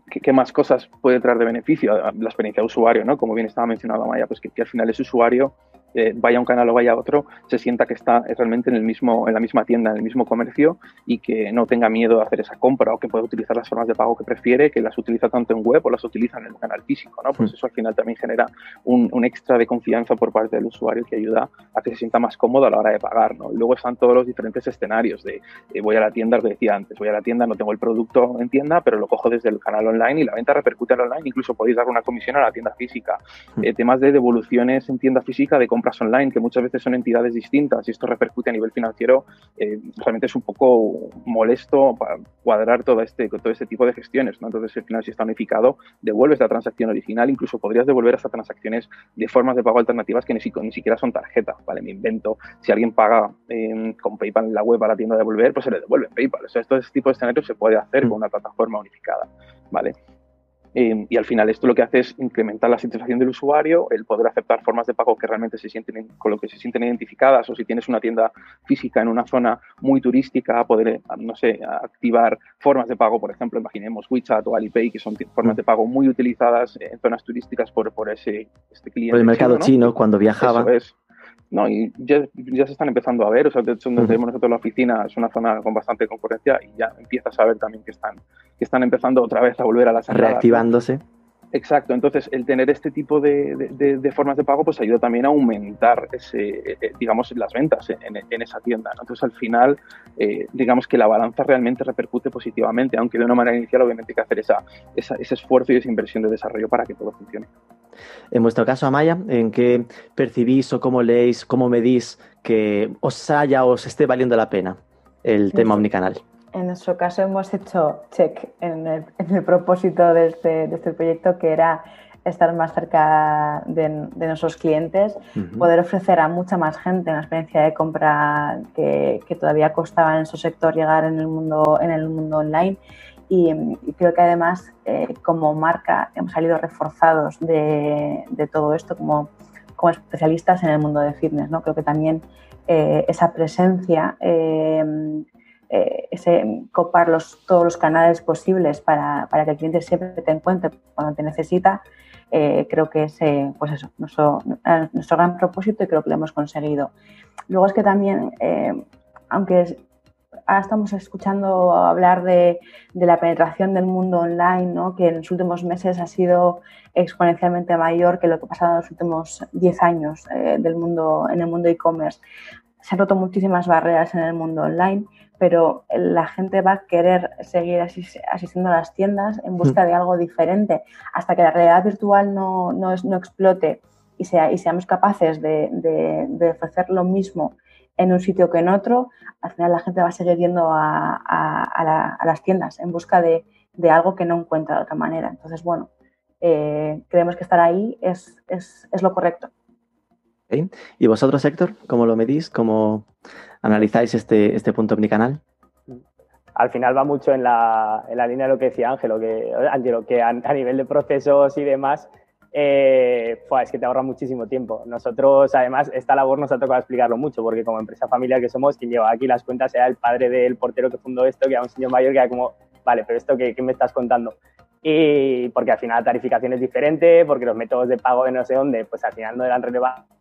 ¿qué, más cosas puede traer de beneficio? La experiencia de usuario, ¿no? Como bien estaba mencionado Maya, pues que, que al final ese usuario eh, vaya a un canal o vaya a otro, se sienta que está realmente en, el mismo, en la misma tienda, en el mismo comercio y que no tenga miedo de hacer esa compra o que pueda utilizar las formas de pago que prefiere, que las utiliza tanto en web o las utiliza en el canal físico. ¿no? Pues mm. eso al final también genera un, un, extra de confianza por parte del usuario que ayuda a que se sienta más cómodo a la hora de pagar. ¿no? luego están todos los diferentes escenarios de eh, voy a la tienda, lo que decía antes, voy a la tienda, no tengo el producto en tienda, pero lo cojo desde el canal online y la venta repercute en online, incluso podéis dar una comisión a la tienda física. Mm. Eh, temas de devoluciones en tienda física de compras online que muchas veces son entidades distintas y esto repercute a nivel financiero, eh, realmente es un poco molesto para cuadrar todo este, todo este tipo de gestiones. ¿no? Entonces, al final, si está unificado, devuelves la transacción original, incluso podrías devolver hasta transacciones de formas de pago alternativas que ni, ni siquiera son tarjetas. ¿vale? Me invento, si alguien paga eh, con PayPal en la web a la tienda de devolver, pues se le devuelve PayPal. O sea, este tipo de escenarios se puede hacer mm. con una plataforma unificada. ¿vale? Eh, y al final esto lo que hace es incrementar la satisfacción del usuario, el poder aceptar formas de pago que realmente se sienten con lo que se sienten identificadas o si tienes una tienda física en una zona muy turística, poder, no sé, activar formas de pago, por ejemplo, imaginemos WeChat o Alipay, que son formas de pago muy utilizadas en zonas turísticas por, por ese este cliente. Por el mercado chino, cuando viajaba. Eso es. No, y ya, ya, se están empezando a ver, o sea, de hecho, donde tenemos nosotros la oficina es una zona con bastante concurrencia y ya empiezas a ver también que están, que están empezando otra vez a volver a las Reactivándose. Exacto, entonces el tener este tipo de, de, formas de pago pues ayuda también a aumentar ese, eh, eh, digamos, las ventas en, en esa tienda. Entonces al final, eh, digamos que la balanza realmente repercute positivamente, aunque de una manera inicial obviamente hay que hacer esa, ese esfuerzo y esa inversión de desarrollo para que todo funcione. En vuestro caso, Amaya, ¿en qué percibís o cómo leéis, cómo medís que os haya o os esté valiendo la pena el tema omnicanal? En nuestro caso hemos hecho check en el, propósito de este, de este, proyecto, que era estar más cerca de, nuestros clientes, poder ofrecer a mucha más gente una experiencia de compra que, que, todavía costaba en su sector llegar en el mundo, en el mundo online. Y, creo que además, eh, como marca, hemos salido reforzados de, todo esto como, como, especialistas en el mundo de fitness. ¿no? Creo que también eh, esa presencia eh, ese, copar los, todos los canales posibles para, para, que el cliente siempre te encuentre cuando te necesita, creo que es pues eso, nuestro, nuestro, gran propósito y creo que lo hemos conseguido. Luego es que también, aunque ahora estamos escuchando hablar de, de, la penetración del mundo online, ¿no? que en los últimos meses ha sido exponencialmente mayor que lo que ha pasado en los últimos 10 años del mundo, en el mundo e-commerce. Se han roto muchísimas barreras en el mundo online pero la gente va a querer seguir asistiendo a las tiendas en busca mm. de algo diferente hasta que la realidad virtual no, no, no explote y, sea, y, seamos capaces de, de, ofrecer lo mismo en un sitio que en otro, al final la gente va a seguir yendo a, a, las tiendas en busca de, de, algo que no encuentra de otra manera. Entonces, bueno, eh, creemos que estar ahí es, es, es lo correcto. ¿Y vosotros, Héctor, cómo lo medís? ¿Cómo analizáis este, este punto omnicanal? Al final va mucho en la, en la línea de lo que decía Ángelo, que, Ángelo, que a, nivel de procesos y demás, eh, es que te ahorra muchísimo tiempo. Nosotros, además, esta labor nos ha tocado explicarlo mucho, porque como empresa familiar que somos, quien lleva aquí las cuentas era el padre del portero que fundó esto, que era un señor mayor que era como, vale, pero esto qué, qué me estás contando? Y porque al final la tarificación es diferente, porque los métodos de pago de no sé dónde, pues al final no eran relevantes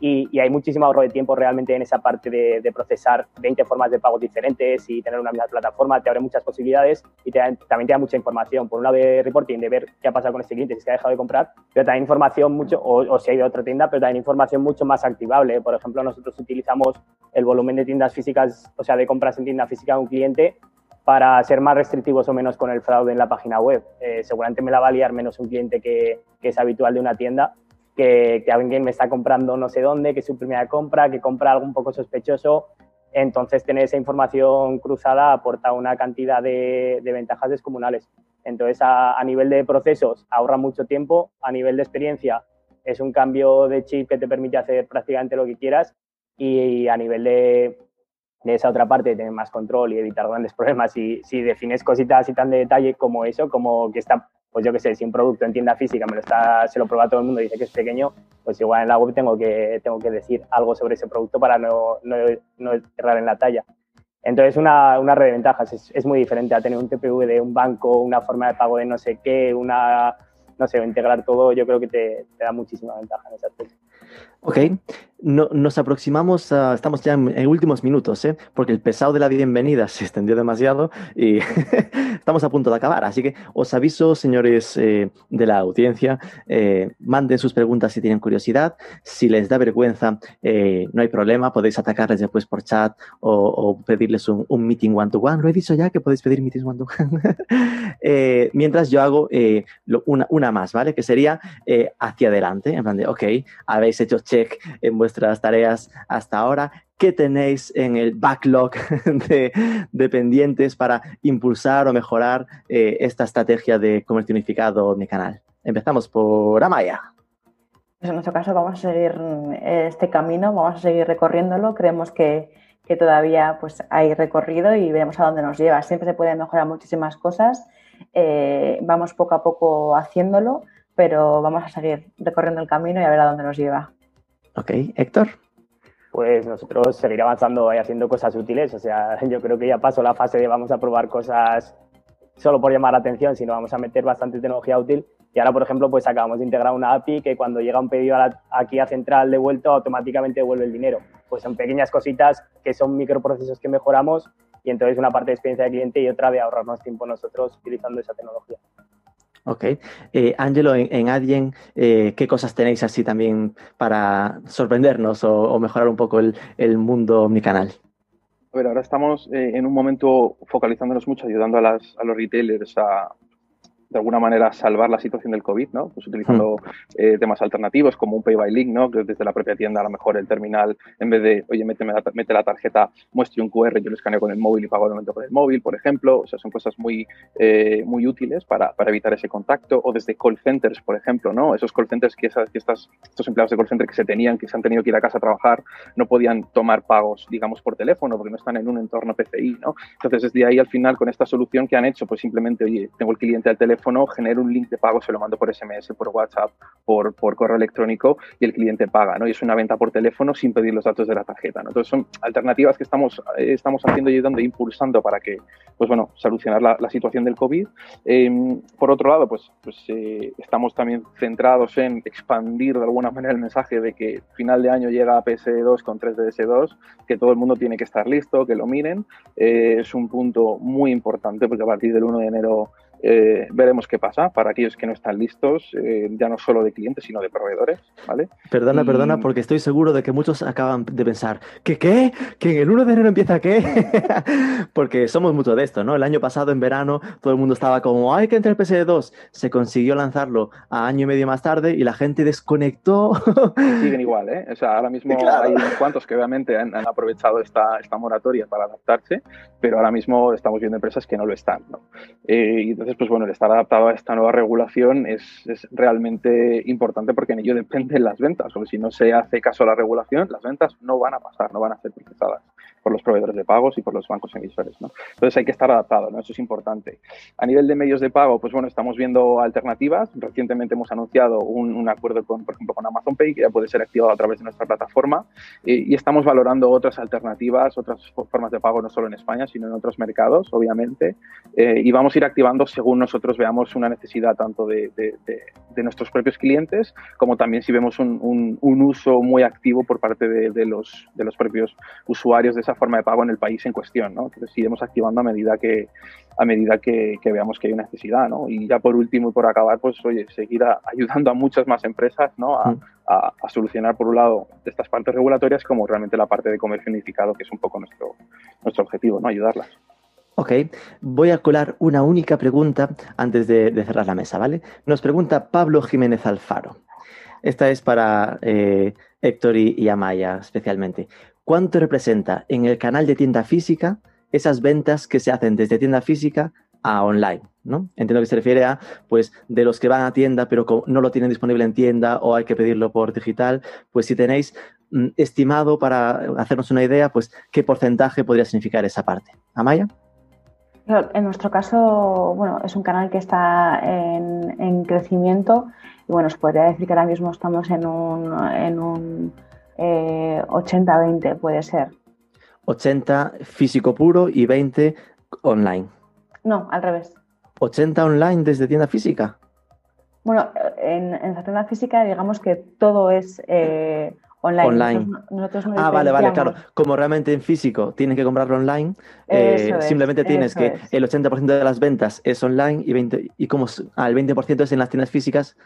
y, hay muchísimo ahorro de tiempo realmente en esa parte de, procesar 20 formas de pago diferentes y tener una misma plataforma, te abre muchas posibilidades y también te da mucha información. Por un lado de reporting, de ver qué ha pasado con este cliente, si se ha dejado de comprar, pero también información mucho, o, si ha ido a otra tienda, pero también información mucho más activable. Por ejemplo, nosotros utilizamos el volumen de tiendas físicas, o sea, de compras en tienda física de un cliente para ser más restrictivos o menos con el fraude en la página web. Eh, seguramente me la va menos un cliente que es habitual de una tienda, que, alguien me está comprando no sé dónde, que es su primera compra, que compra algo un poco sospechoso. Entonces, tener esa información cruzada aporta una cantidad de, de ventajas descomunales. Entonces, a, a, nivel de procesos, ahorra mucho tiempo. A nivel de experiencia, es un cambio de chip que te permite hacer prácticamente lo que quieras. Y a nivel de, de esa otra parte, tener más control y evitar grandes problemas. Y si defines cositas y tan de detalle como eso, como que está, pues yo qué sé, si un producto en tienda física me lo está, se lo prueba todo el mundo y dice que es pequeño, pues igual en la web tengo que, tengo que decir algo sobre ese producto para no, no, no errar en la talla. Entonces, una, una red de ventajas es, es, muy diferente a tener un TPV de un banco, una forma de pago de no sé qué, una, no sé, integrar todo, yo creo que te, te da muchísima ventaja en ese aspecto. Ok, no, nos aproximamos, a, estamos ya en, últimos minutos, ¿eh? porque el pesado de la bienvenida se extendió demasiado y estamos a punto de acabar. Así que os aviso, señores eh, de la audiencia, eh, manden sus preguntas si tienen curiosidad. Si les da vergüenza, eh, no hay problema, podéis atacarles después por chat o, o pedirles un, un, meeting one-to-one. Lo he dicho ya que podéis pedir meetings one-to-one. mientras yo hago lo, una, una, más, ¿vale? Que sería hacia adelante, en plan de, ok, habéis hecho check en vuestro vuestras tareas hasta ahora. ¿Qué tenéis en el backlog de, pendientes para impulsar o mejorar eh, esta estrategia de comercio unificado mi canal? Empezamos por Amaya. Pues en nuestro caso vamos a seguir eh, este camino, vamos a seguir recorriéndolo. Creemos que, que todavía pues, hay recorrido y veremos a dónde nos lleva. Siempre se pueden mejorar muchísimas cosas. Eh, vamos poco a poco haciéndolo, pero vamos a seguir recorriendo el camino y a ver a dónde nos lleva. Ok, Héctor. Pues nosotros seguir avanzando y haciendo cosas útiles. O sea, yo creo que ya pasó la fase de vamos a probar cosas solo por llamar la atención, sino vamos a meter bastante tecnología útil. Y ahora, por ejemplo, pues acabamos de integrar una API que cuando llega un pedido aquí a central devuelto, automáticamente devuelve el dinero. Pues son pequeñas cositas que son microprocesos que mejoramos y entonces una parte de experiencia de cliente y otra de ahorrarnos tiempo nosotros utilizando esa tecnología. Ok. Eh, Angelo, en, en Adyen, eh, ¿qué cosas tenéis así también para sorprendernos o, mejorar un poco el, el, mundo omnicanal? A ver, ahora estamos eh, en un momento focalizándonos mucho, ayudando a, las, a los retailers a, de alguna manera salvar la situación del COVID, ¿no? Pues utilizando mm. eh, temas alternativos como un pay by link, ¿no? Que desde la propia tienda a lo mejor el terminal, en vez de, oye, la, mete la tarjeta, muestre un QR, yo lo escaneo con el móvil y pago al momento con el móvil, por ejemplo. O sea, son cosas muy, eh, muy útiles para, para, evitar ese contacto. O desde call centers, por ejemplo, ¿no? Esos call centers que, esas, que estas, estos empleados de call center que se tenían, que se han tenido que ir a casa a trabajar, no podían tomar pagos, digamos, por teléfono porque no están en un entorno PCI, ¿no? Entonces, desde ahí al final, con esta solución que han hecho, pues simplemente, oye, tengo el cliente al teléfono, genero un link de pago se lo mando por SMS, por WhatsApp, por, por correo electrónico y el cliente paga, ¿no? Y es una venta por teléfono sin pedir los datos de la tarjeta, ¿no? Entonces son alternativas que estamos, eh, estamos haciendo y ayudando e impulsando para que, pues bueno, solucionar la, situación del COVID. Eh, por otro lado, pues, pues eh, estamos también centrados en expandir de alguna manera el mensaje de que final de año llega PS2 con 3DS2, que todo el mundo tiene que estar listo, que lo miren. Eh, es un punto muy importante porque a partir del 1 de enero eh, veremos qué pasa para aquellos que no están listos, eh, ya no solo de clientes, sino de proveedores. ¿vale? Perdona, y... perdona, porque estoy seguro de que muchos acaban de pensar, ¿qué qué? ¿Que en el 1 de enero empieza qué? porque somos mucho de esto, ¿no? El año pasado, en verano, todo el mundo estaba como, hay que entrar el PS2. Se consiguió lanzarlo a año y medio más tarde y la gente desconectó. Siguen igual, ¿eh? O sea, ahora mismo claro. hay unos cuantos que obviamente han, han aprovechado esta, esta, moratoria para adaptarse, pero ahora mismo estamos viendo empresas que no lo están, ¿no? Eh, y entonces entonces, pues bueno, el estar adaptado a esta nueva regulación es, realmente importante porque en ello dependen las ventas. O si no se hace caso a la regulación, las ventas no van a pasar, no van a ser procesadas. Por los proveedores de pagos y por los bancos emisores. ¿no? Entonces hay que estar adaptado, ¿no? eso es importante. A nivel de medios de pago, pues bueno, estamos viendo alternativas. Recientemente hemos anunciado un, un acuerdo, con, por ejemplo, con Amazon Pay, que ya puede ser activado a través de nuestra plataforma, y, y estamos valorando otras alternativas, otras formas de pago, no solo en España, sino en otros mercados, obviamente, eh, y vamos a ir activando según nosotros veamos una necesidad tanto de, de, de, de nuestros propios clientes como también si vemos un, un, un uso muy activo por parte de, los, de los propios usuarios de esa forma de pago en el país en cuestión. ¿no? Entonces iremos activando a medida que, a medida que, que, veamos que hay una necesidad. ¿no? Y ya por último y por acabar, pues oye, seguir a, ayudando a muchas más empresas ¿no? a, mm. a, a, solucionar por un lado estas partes regulatorias como realmente la parte de comercio unificado, que es un poco nuestro, nuestro objetivo, ¿no? ayudarlas. Ok, voy a colar una única pregunta antes de, de, cerrar la mesa, ¿vale? Nos pregunta Pablo Jiménez Alfaro. Esta es para eh, Héctor y, y, Amaya especialmente. ¿Cuánto representa en el canal de tienda física esas ventas que se hacen desde tienda física a online? ¿no? Entiendo que se refiere a, pues, de los que van a tienda pero no lo tienen disponible en tienda o hay que pedirlo por digital, pues si tenéis mm, estimado para hacernos una idea, pues, ¿qué porcentaje podría significar esa parte? ¿Amaya? En nuestro caso, bueno, es un canal que está en, en crecimiento y bueno, os podría decir que ahora mismo estamos en un eh, 80-20, puede ser. 80 físico puro y 20 online. No, al revés. 80 online desde tienda física. Bueno, en, en la tienda física digamos que todo es eh, online. online. Nosotros, nosotros no ah, vale, vale, claro. Como realmente en físico tienes que comprarlo online, eh, es, simplemente tienes que es. el 80% de las ventas es online y, 20, y como ah, el 20% es en las tiendas físicas,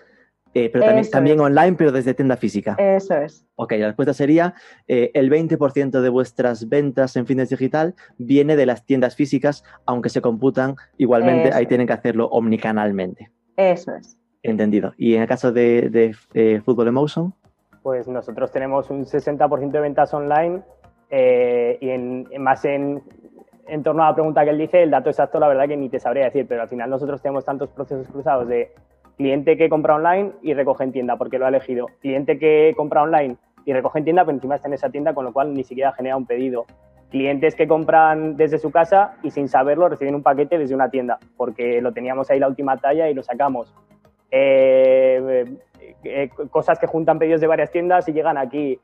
eh, pero también, también online, pero desde tienda física. Eso es. Ok, la respuesta sería eh, el 20% de vuestras ventas en fines digital viene de las tiendas físicas, aunque se computan igualmente, Eso ahí tienen que hacerlo omnicanalmente. Eso es. Entendido. ¿Y en el caso de, de, de Fútbol Emotion? Pues nosotros tenemos un 60% de ventas online eh, y en, más en, en torno a la pregunta que él dice, el dato exacto la verdad que ni te sabría decir, pero al final nosotros tenemos tantos procesos cruzados de cliente que compra online y recoge en tienda porque lo ha elegido, cliente que compra online y recoge en tienda, pero encima está en esa tienda, con lo cual ni siquiera genera un pedido. Clientes que compran desde su casa y sin saberlo reciben un paquete desde una tienda, porque lo teníamos ahí la última talla y lo sacamos. Eh, eh, cosas que juntan pedidos de varias tiendas y llegan aquí.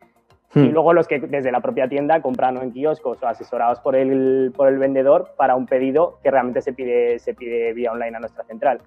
Hmm. Y luego los que desde la propia tienda compran o en kioscos o asesorados por el, por el vendedor para un pedido que realmente se pide, se pide vía online a nuestra central.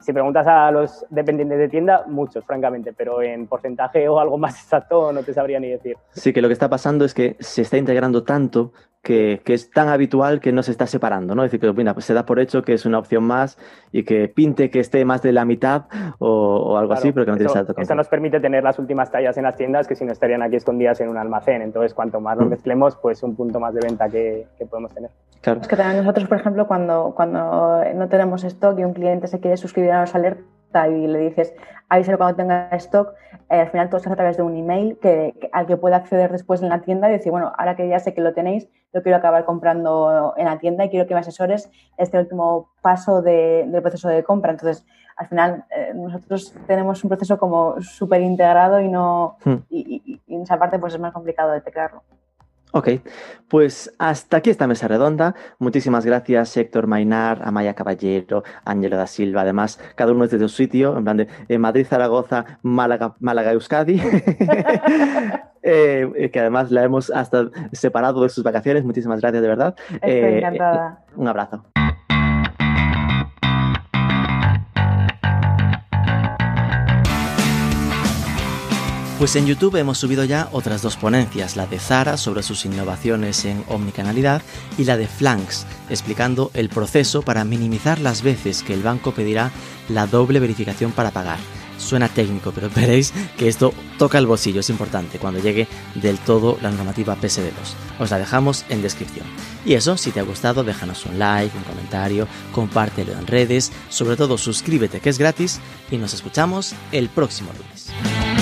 Si preguntas a los dependientes de tienda, muchos, francamente, pero en porcentaje o algo más exacto no te sabría ni decir. Sí, que lo que está pasando es que se está integrando tanto que, que, es tan habitual que no se está separando, ¿no? Es decir, que mira, pues se da por hecho que es una opción más y que pinte que esté más de la mitad o, o algo claro, así, pero que no tiene salto. Esto nos permite tener las últimas tallas en las tiendas que si no estarían aquí escondidas en un almacén. Entonces, cuanto más lo mezclemos, pues un punto más de venta que, que podemos tener. Claro. Es que también nosotros, por ejemplo, cuando, cuando no tenemos stock y un cliente se quiere suscribir a los alertas, y le dices avísalo cuando tenga stock, eh, al final todo se hace a través de un email que, que, al que puede acceder después en la tienda y decir, bueno, ahora que ya sé que lo tenéis, yo quiero acabar comprando en la tienda y quiero que me asesores este último paso de, del proceso de compra. Entonces, al final, eh, nosotros tenemos un proceso como súper integrado y no hmm. y, y, y, en esa parte pues es más complicado de teclarlo. Ok, pues hasta aquí esta mesa redonda. Muchísimas gracias Héctor Mainar, Amaya Caballero, Ángelo da Silva. Además, cada uno desde su sitio, en plan de eh, Madrid, Zaragoza, Málaga, Málaga Euskadi. eh, que además la hemos hasta separado de sus vacaciones. Muchísimas gracias, de verdad. Estoy eh, encantada. un abrazo. Pues en YouTube hemos subido ya otras dos ponencias, la de Zara sobre sus innovaciones en omnicanalidad y la de Flanks, explicando el proceso para minimizar las veces que el banco pedirá la doble verificación para pagar. Suena técnico, pero veréis que esto toca el bolsillo, es importante cuando llegue del todo la normativa PSD2. Os la dejamos en descripción. Y eso, si te ha gustado, déjanos un like, un comentario, compártelo en redes, sobre todo suscríbete que es gratis y nos escuchamos el próximo lunes.